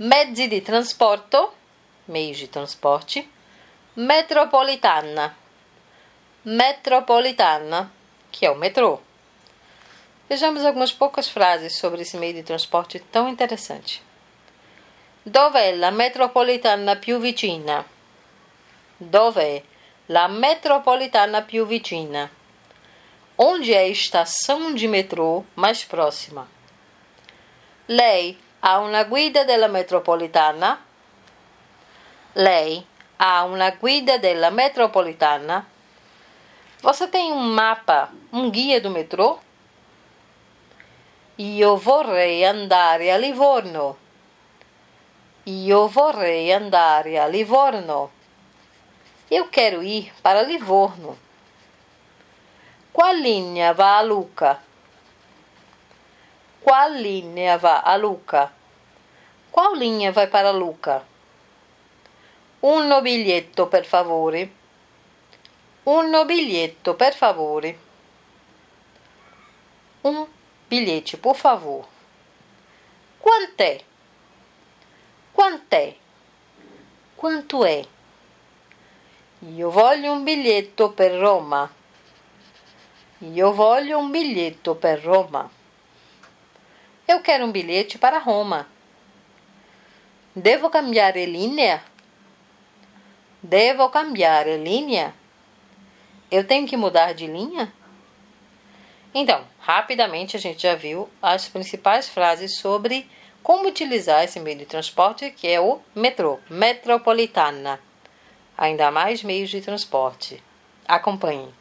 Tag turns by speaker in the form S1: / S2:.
S1: Mezzi di trasporto, meios de transporte. Metropolitana, metropolitana, que é o metrô. Vejamos algumas poucas frases sobre esse meio de transporte tão interessante. Dov'è la metropolitana più vicina? Dov'è la metropolitana più vicina? Onde é a estação de metrô mais próxima? Lei ha una guida della metropolitana? Lei ha una guida della metropolitana? Você tem um mapa, um guia do metrô? Io vorrei andare a Livorno. Io vorrei andare a Livorno. Eu quero ir para Livorno. Qual linea va a Luca? Qual linea va a Luca? Qual linha vai para Luca? Un biglietto, per favore. Un biglietto, per favore. Um bilhete, por favor. Quant'è? Quant'è? Quanto è? Io voglio un biglietto per Roma. Io voglio un biglietto per Roma. Eu quero um bilhete para Roma. Devo cambiare linea? Devo cambiare linea? Eu tenho que mudar de linha? Então, rapidamente a gente já viu as principais frases sobre como utilizar esse meio de transporte que é o metrô, metropolitana. Ainda mais meios de transporte. Acompanhe.